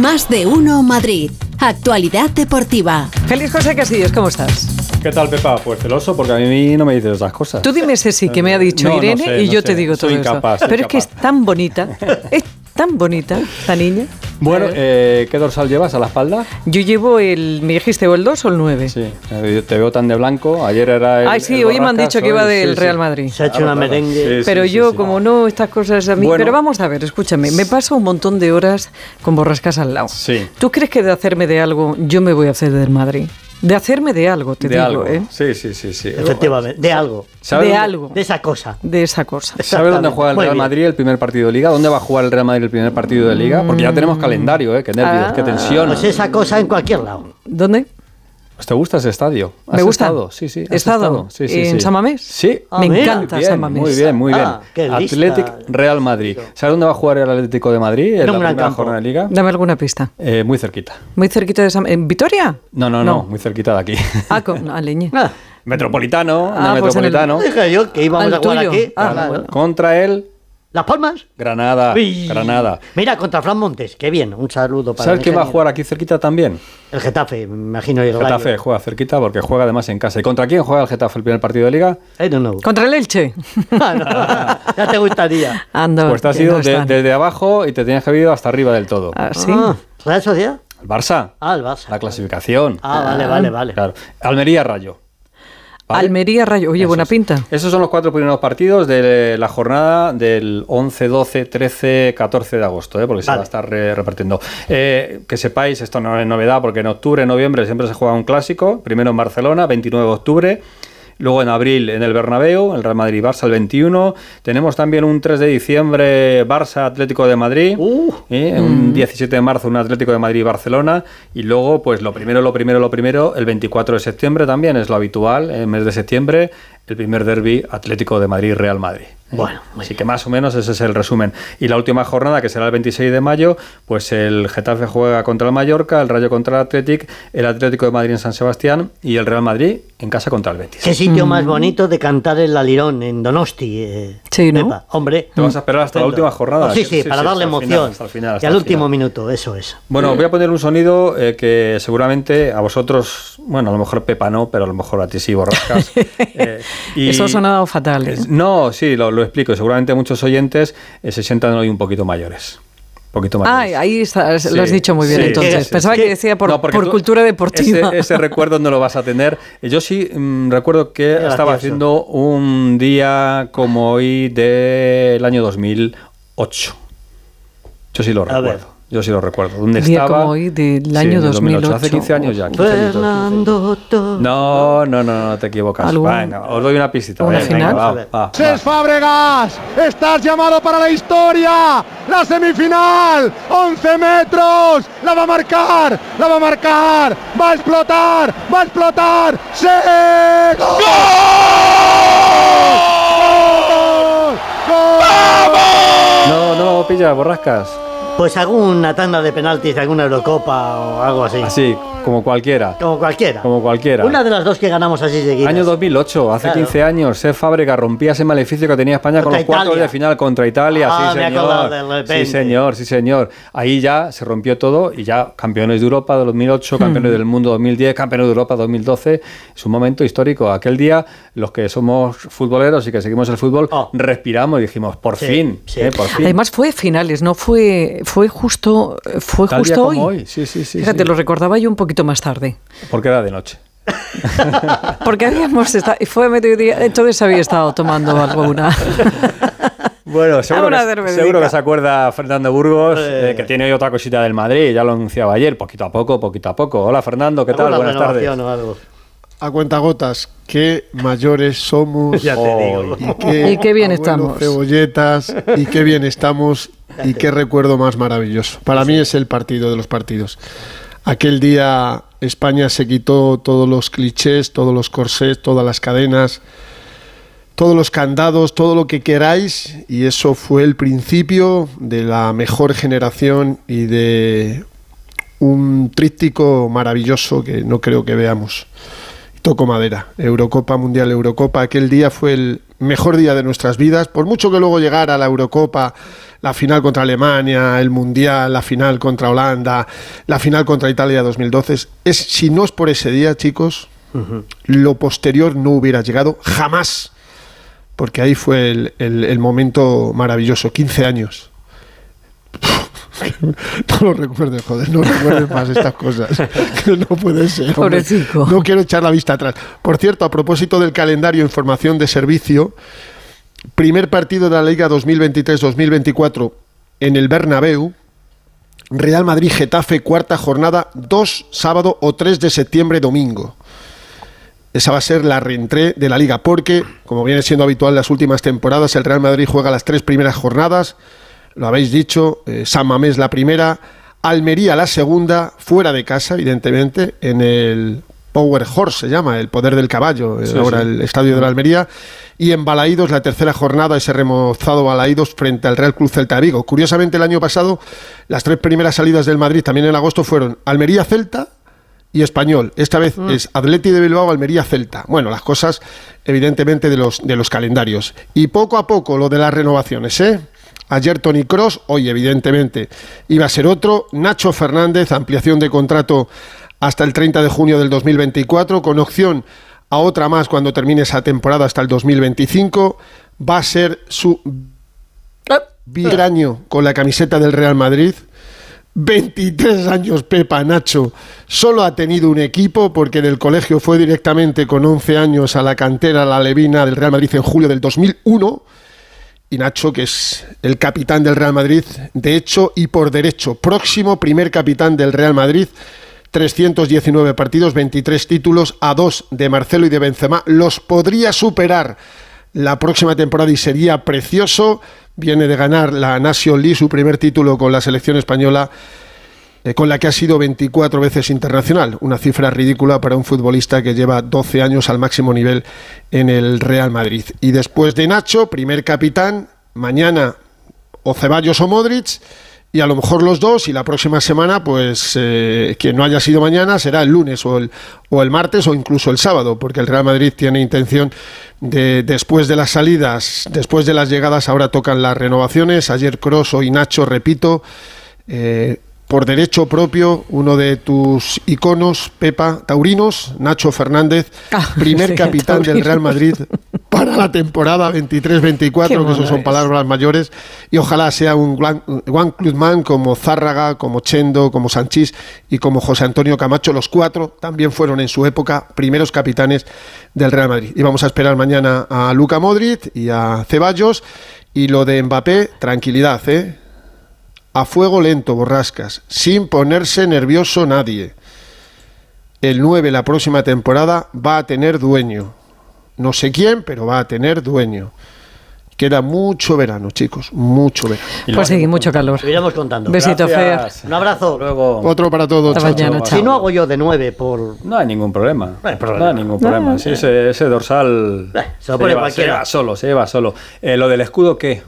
Más de uno Madrid. Actualidad deportiva. Feliz José Casillos, ¿cómo estás? ¿Qué tal, Pepa? Pues celoso, porque a mí no me dices esas cosas. Tú dime ese sí que me ha dicho No, no Irene sé, y no yo sé. te digo todo Soy eso. incapaz, soy Pero es que es tan bonita, es tan bonita esta niña. Bueno, eh, ¿qué dorsal llevas a la espalda? Yo llevo el, ¿me dijiste o el 2 o el 9? Sí, eh, te veo tan de blanco. Ayer era el. Ay, sí, el hoy me han dicho que iba del sí. Real Madrid. Se ha hecho una merengue. Sí, Pero sí, yo, sí. como no, estas cosas a mí. Bueno. Pero vamos a ver, escúchame, me paso un montón de horas con borrascas al lado. Sí. ¿Tú crees que de hacerme de algo yo me voy a hacer del Madrid? De hacerme de algo, te de digo, algo. ¿eh? Sí, sí, sí, sí. Efectivamente, de algo. ¿Sabes De dónde- algo. De esa cosa. De esa cosa. ¿Sabe dónde juega el Muy Real bien. Madrid el primer partido de Liga? ¿Dónde va a jugar el Real Madrid el primer partido de Liga? Porque ya tenemos calendario, ¿eh? Qué nervios, Ah. qué tensión. Pues esa cosa en cualquier lado. ¿Dónde? Pues ¿Te gusta ese estadio? Me ¿Has gusta. estado? Sí, sí. ¿He has estado? Sí, sí, ¿En sí. San Mamés? Sí. Ah, me mira. encanta Bien, San Mamés. Muy bien, muy bien. Ah. Athletic Real Madrid. ¿Sabes dónde va a jugar el Atlético de Madrid? En En la primera campo. jornada de Liga. Dame alguna pista. Eh, muy cerquita. Muy cerquita de San... ¿En Vitoria? No, no, no, muy cerquita de aquí. Ah, con... ah, leñe. Ah, Metropolitano, en Ah, pues en el- Metropolitano. dije yo que íbamos Al a jugar tuyo. aquí. Ah, Claro. bueno. Contra el Las Palmas. Granada. Uy. Granada. Mira, contra Fran Montes. Qué bien. Un saludo para ¿Sabes quién va a jugar aquí cerquita también? El Getafe, me imagino. el Getafe Rayo. juega cerquita porque juega además en casa. ¿Y contra quién juega el Getafe el primer partido de Liga? I don't know. ¿Contra el Elche? ya te gustaría. Anda, Pues te has ido no de- están. desde abajo y te tenías que haber ido hasta arriba del todo. Ah, ¿sí? Ah, ¿Real Sociedad? El Barça, Ah, el Barça. la clasificación. Ah, vale, vale, vale. Claro. Almería Rayo. ¿Vale? Almería Rayo. Oye, buena pinta. Esos son los cuatro primeros partidos de la jornada del 11, 12, 13, 14 de agosto, ¿eh? porque se va a estar re- repartiendo. Eh, que sepáis, esto no es novedad, porque en octubre, noviembre siempre se juega un clásico, primero en Barcelona, 29 de octubre. Luego en abril en el Bernabéu, el Real Madrid-Barça el 21. Tenemos también un 3 de diciembre Barça-Atlético de Madrid. Uh. ¿eh? Un 17 de marzo un Atlético de Madrid-Barcelona. Y luego, pues lo primero, lo primero, lo primero, el 24 de septiembre también es lo habitual, el mes de septiembre, el primer derby Atlético de Madrid-Real Madrid. ¿eh? Bueno, Así que más o menos ese es el resumen. Y la última jornada, que será el 26 de mayo, pues el Getafe juega contra el Mallorca, el Rayo contra el Atlético, el Atlético de Madrid en San Sebastián y el Real Madrid en casa contra el Betis. Sitio más bonito de cantar el Alirón en Donosti. eh, Sí, ¿no? Pepa. Hombre. Te vas a esperar hasta la última jornada. Oh, sí, sí, para darle hasta el final, emoción. hasta el final, y hasta al el último final. minuto, eso es. Bueno, voy a poner un sonido eh, que seguramente a vosotros, bueno, a lo mejor Pepa no, pero a lo mejor a ti sí, borrascas. Eh, y- Eso ha sonado fatal. ¿eh? es- no, sí, lo, lo explico. Seguramente muchos oyentes eh, se sientan hoy un poquito mayores. Poquito Ah, mayores. ahí está, lo has dicho muy bien sí, entonces. sí, Pensaba sí. que decía por, No, porque por tú- cultura deportiva. Ese, ese recuerdo no lo vas a tener. Yo sí mm, recuerdo que estaba haciendo un día como hoy del año 2008. Yo sí lo A ver. Yo sí lo recuerdo. ¿Dónde Un día estaba? como hoy del Sí, año en el 2008. Hace 15 años ya. 15 añitos. Fernando Torres. No, no, no, no te equivocas. ¿Algún- Venga, os doy una pisita. una venga, final? va, va, va. Cés Fábregas, estás llamado para la historia. La semifinal, 11 metros. La va a marcar, la va a marcar. Va a explotar, va a explotar. ¡Sí! ¡Gol! ¡Gol! No, no lo pilla, borrascas. Pues alguna tanda de penaltis de alguna Eurocopa o algo así. Así, como cualquiera. Como cualquiera. Como cualquiera. Una de las dos que ganamos así seguidas. Año 2008, hace Claro. 15 años, Sef Fábrega rompía ese maleficio que tenía España con Contra los cuartos de final contra Italia. Ah, sí, me señor. Sí, señor, sí, señor. Ahí ya se rompió todo y ya campeones de Europa de 2008, campeones Hmm. del mundo 2010, campeones de Europa 2012. Es un momento histórico. Aquel día, los que somos futboleros y que seguimos el fútbol, Oh. respiramos y dijimos, por Sí, fin, sí. eh, por fin. Además fue finales, no fue fue justo fue Tal día justo como hoy. hoy. Sí, sí, sí, Fíjate, sí. lo recordaba yo un poquito más tarde. Porque era de noche. Porque habíamos estado, y fue a mediodía, entonces había estado tomando alguna. Bueno, seguro, que, seguro que se acuerda Fernando Burgos, Eh. eh, que tiene hoy otra cosita del Madrid, ya lo anunciaba ayer, poquito a poco, poquito a poco. Hola Fernando, ¿qué tal? Buenas tardes. algo. A cuentagotas, qué mayores somos. Ya te digo. Y qué, Y qué bien abuelo estamos. Cebolletas, y qué bien estamos, y qué recuerdo más maravilloso. Para mí es el partido de los partidos. Aquel día España se quitó todos los clichés, todos los corsés, todas las cadenas, todos los candados, todo lo que queráis, y eso fue el principio de la mejor generación y de un tríptico maravilloso que no creo que veamos. Toco madera. Eurocopa Mundial, Eurocopa. Aquel día fue el mejor día de nuestras vidas. Por mucho que luego llegara la Eurocopa, la final contra Alemania, el Mundial, la final contra Holanda, la final contra Italia 2012. Es, si no es por ese día, chicos, lo posterior no hubiera llegado jamás. Porque ahí fue el, el- el momento maravilloso, 15 años. No lo recuerdes, joder, no recuerdes más estas cosas. Que no puede ser. hombre. Pobrecito. No quiero echar la vista atrás. Por cierto, a propósito del calendario Información de Servicio, primer partido de la Liga 2023-2024 en el Bernabéu, Real Madrid-Getafe, cuarta jornada, 2 sábado o 3 de septiembre, domingo. Esa va a ser la reentré de la liga, porque, como viene siendo habitual en las últimas temporadas, el Real Madrid juega las tres primeras jornadas, lo habéis dicho, eh, San Mamés la primera, Almería la segunda, fuera de casa, evidentemente, en el Power Horse se llama, el poder del caballo, eh, Sí, ahora sí. el estadio de la Almería, y en Balaídos la tercera jornada, ese remozado Balaídos frente al Real Club Celta de Vigo. Curiosamente, el año pasado, las tres primeras salidas del Madrid, también en agosto, fueron Almería-Celta, y español. Esta vez es Atleti de Bilbao, Almería, Celta. Bueno, las cosas, evidentemente, de los, de los calendarios. Y poco a poco lo de las renovaciones, ¿eh? Ayer Tony Cross, hoy, evidentemente, iba a ser otro. Nacho Fernández, ampliación de contrato hasta el 30 de junio del 2024, con opción a otra más cuando termine esa temporada hasta el 2025. Va a ser su primer año con la camiseta del Real Madrid. 23 años Pepa Nacho solo ha tenido un equipo porque del colegio fue directamente con 11 años a la cantera la Levina del Real Madrid en julio del 2001 y Nacho que es el capitán del Real Madrid de hecho y por derecho próximo primer capitán del Real Madrid 319 partidos 23 títulos a dos de Marcelo y de Benzema los podría superar la próxima temporada y sería precioso. Viene de ganar la Nation League, su primer título con la selección española, eh, con la que ha sido 24 veces internacional. Una cifra ridícula para un futbolista que lleva 12 años al máximo nivel en el Real Madrid. Y después de Nacho, primer capitán, mañana o Ceballos o Modric. Y a lo mejor los dos, y la próxima semana, pues eh, quien no haya sido mañana será el lunes o el, o el martes o incluso el sábado, porque el Real Madrid tiene intención de, después de las salidas, después de las llegadas, ahora tocan las renovaciones. Ayer Cross, hoy Nacho, repito, eh, por derecho propio, uno de tus iconos, Pepa Taurinos, Nacho Fernández, Ah, primer capitán del. Real Madrid para la temporada 23-24, Qué que eso son es. palabras mayores, y ojalá sea un Juan Cruzman como Zárraga, como Chendo, como Sanchís y como José Antonio Camacho, los cuatro también fueron en su época primeros capitanes del Real Madrid. Y vamos a esperar mañana a Luca Modric y a Ceballos, y lo de Mbappé, tranquilidad, ¿eh? A fuego lento, borrascas, sin ponerse nervioso nadie. El 9 la próxima temporada va a tener dueño. No sé quién, pero va a tener dueño. Queda mucho verano, chicos, mucho verano. Pues sí, mucho calor. Seguiremos contando. Besito, Fer. Gracias. Un abrazo. Luego. Otro para todos. Hasta chao, chao. mañana, Si no hago yo de nueve por... No hay ningún problema. No hay problema. No hay ningún problema. Sí, ese, ese dorsal Eh, se lo pone lleva, cualquiera. lleva solo, se lleva solo. Eh, lo del escudo, ¿qué?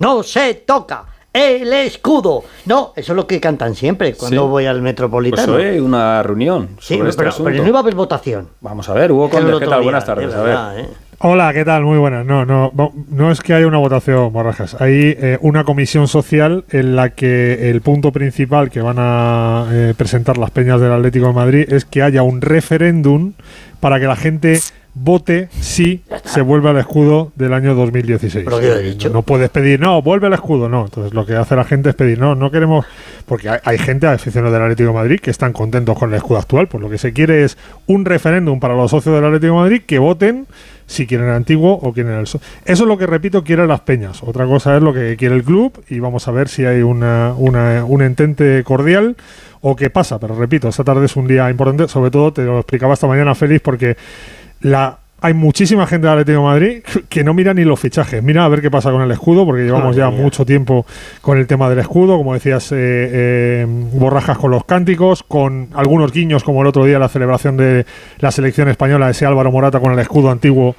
No se toca el escudo. No, eso es lo que cantan siempre cuando Sí. voy al Pues Metropolitano. hoy una reunión sí, sobre pero, este asunto. pero no iba a haber votación. Vamos a ver, Hugo Conde, ¿qué otro tal? día, Buenas de tardes. A ver. ¿eh? Hola, ¿qué tal? Muy buenas. No, no, no, no es que haya una votación, Borrajas. Hay eh, una comisión social en la que el punto principal que van a eh, presentar las peñas del Atlético de Madrid es que haya un referéndum para que la gente vote si se vuelve al escudo del año 2016. Pero he dicho. No puedes pedir, no, vuelve al escudo, no. Entonces lo que hace la gente es pedir, no, no queremos, porque hay, hay gente, aficionados del Atlético de Madrid, que están contentos con el escudo actual, pues lo que se quiere es un referéndum para los socios del Atlético de Madrid que voten si quieren el antiguo o quieren el... so- Eso es lo que, repito, quieren las peñas. Otra cosa es lo que quiere el club y vamos a ver si hay una, una- un entente cordial o qué pasa. Pero repito, esta tarde es un día importante, sobre todo, te lo explicaba esta mañana Félix, porque la hay muchísima gente del Atlético de Madrid que no mira ni los fichajes, mira a ver qué pasa con el escudo, porque llevamos ya mía. mucho tiempo con el tema del escudo, como decías, eh, eh, borrajas con los cánticos, con algunos guiños, como el otro día la celebración de la selección española, ese Álvaro Morata con el escudo antiguo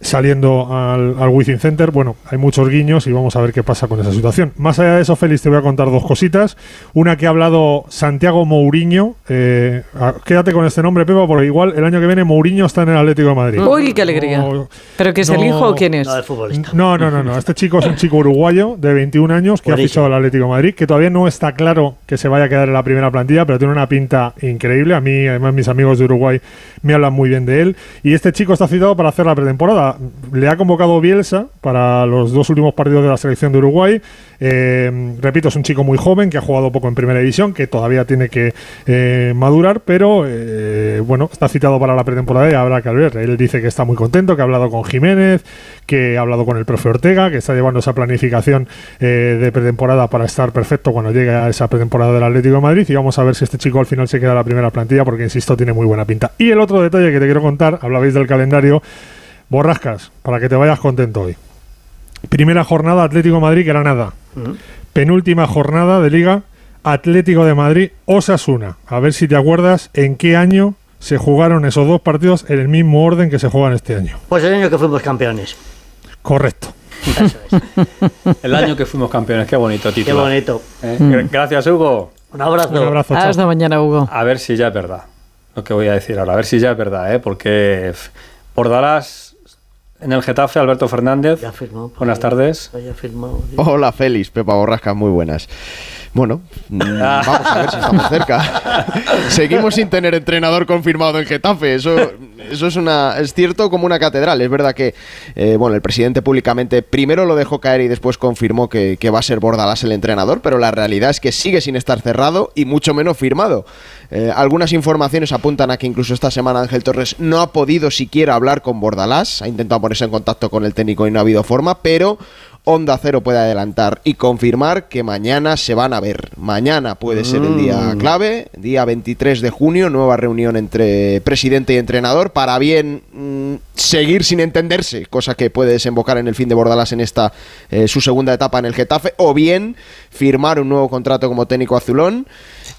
saliendo al, al Wizzing Center. Bueno, hay muchos guiños y vamos a ver qué pasa con esa situación. Más allá de eso, Félix, te voy a contar dos cositas. Una que ha hablado Santiago Mourinho. Eh, a- quédate con este nombre, Pepa, porque igual el año que viene Mourinho está en el Atlético de Madrid. Uy, qué alegría. No, ¿Pero que es el no, hijo o quién es? No, de futbolista. no, no, no, no. Este chico es un chico uruguayo de 21 años que ha Buenísimo. fichado al Atlético de Madrid, que todavía no está claro que se vaya a quedar en la primera plantilla, pero tiene una pinta increíble. A mí, además, mis amigos de Uruguay me hablan muy bien de él. Y este chico está citado para hacer la pretemporada. Le ha convocado Bielsa para los dos últimos partidos de la selección de Uruguay. Eh, repito, es un chico muy joven que ha jugado poco en primera división, que todavía tiene que eh, madurar, pero eh, bueno, está citado para la pretemporada y habrá que ver. Él dice que está muy contento, que ha hablado con Jiménez, que ha hablado con el profe Ortega, que está llevando esa planificación de pretemporada para estar perfecto cuando llegue a esa pretemporada del Atlético de Madrid. Y vamos a ver si este chico al final se queda en la primera plantilla, porque insisto, tiene muy buena pinta. Y el otro detalle que te quiero contar, hablabais del calendario, borrascas, para que te vayas contento hoy. Primera jornada Atlético de Madrid, Granada. Penúltima jornada de Liga Atlético de Madrid, Osasuna. A ver si te acuerdas en qué año se jugaron esos dos partidos en el mismo orden que se juegan este año. Pues el año que fuimos campeones. Correcto. Eso es. El año que fuimos campeones, qué bonito Qué título. bonito. Eh, gra- Gracias, Hugo. Un abrazo. Un abrazo. chao. Hasta mañana, Hugo. A ver si ya es verdad lo que voy a decir ahora. A ver si ya es verdad, ¿eh? porque Bordalás en el Getafe, Alberto Fernández. Ya firmó. por Buenas tardes. Ya firmó. Hola Félix, Pepa Borrasca, muy buenas. Bueno, mm, vamos a ver si estamos cerca. Seguimos sin tener entrenador confirmado en Getafe. Eso, eso es una es cierto como una catedral. Es verdad que eh, bueno, el presidente públicamente primero lo dejó caer y después confirmó que, que va a ser Bordalás el entrenador, pero la realidad es que sigue sin estar cerrado y mucho menos firmado. Eh, algunas informaciones apuntan a que incluso esta semana Ángel Torres no ha podido siquiera hablar con Bordalás, ha intentado ponerse en contacto con el técnico y no ha habido forma, pero Onda Cero puede adelantar y confirmar que mañana se van a ver. Mañana puede ser el día clave, día 23 de junio, nueva reunión entre presidente y entrenador para bien mm, seguir sin entenderse, cosa que puede desembocar en el fin de Bordalás en esta eh, su segunda etapa en el Getafe, o bien firmar un nuevo contrato como técnico azulón.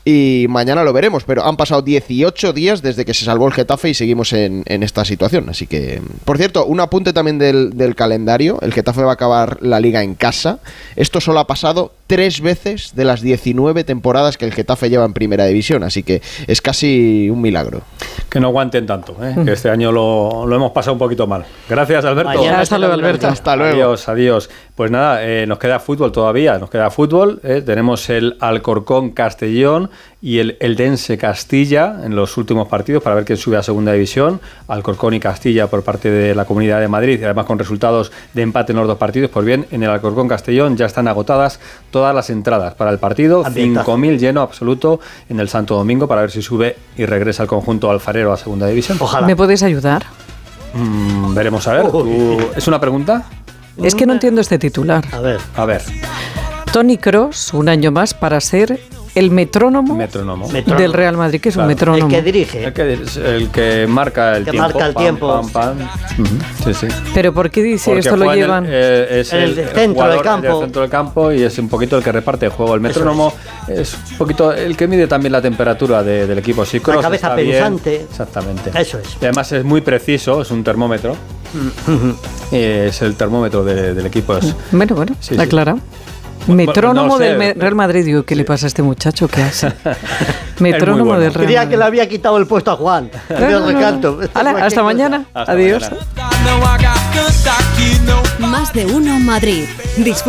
Y mañana lo veremos, pero han pasado 18 días desde que se salvó el Getafe y seguimos en, en esta situación. Así que, por cierto, un apunte también del, del calendario. El Getafe va a acabar la liga en casa. Esto solo ha pasado tres veces de las 19 temporadas que el Getafe lleva en primera división. Así que es casi un milagro. Que no aguanten tanto, ¿eh? que este año lo, lo hemos pasado un poquito mal. Gracias, Alberto. Mañana Hasta luego, Alberto. Hasta luego. Adiós, adiós. Pues nada, eh, nos queda fútbol todavía, nos queda fútbol. eh, Tenemos el Alcorcón Castellón y el Eldense Castilla en los últimos partidos para ver quién sube a segunda división. Alcorcón y Castilla por parte de la Comunidad de Madrid y además con resultados de empate en los dos partidos. Pues bien, en el Alcorcón Castellón ya están agotadas todas las entradas para el partido. Ambientazo. 5.000 lleno absoluto en el Santo Domingo para ver si sube y regresa el conjunto alfarero a segunda división. Ojalá. ¿Me puedes ayudar? Mm, veremos a ver. ¿tú- ¿Es una pregunta? Es que no entiendo este titular. A ver. A ver, Tony Cross, un año más para ser el metrónomo, del Real Madrid, que es Claro. un metrónomo. El que dirige. El que, es el que marca el Que tiempo. marca el pam, tiempo. pam, pam. Ujú, Sí, sí. Pero ¿por qué dice Porque esto lo el- llevan? eh, es En el el, centro del campo. centro del campo y es un poquito el que reparte el juego. El metrónomo es un poquito el que mide también la temperatura de- del equipo. Si Kroos cabeza está bien- pensante. exactamente. Eso es. Y además es muy preciso, es un termómetro. Eh, es el termómetro de- del equipo. Es, Bueno, bueno, Sí, sí. aclara. Bueno, Metrónomo no sé. del Real Madrid. Digo, ¿qué le pasa a este muchacho? ¿Qué hace? Metrónomo bueno. del Real Creía Madrid. que le había quitado el puesto a Juan. No, no, no. recanto. Hasta cosa. mañana. Hasta Adiós. mañana. Más de uno Madrid. Disfruta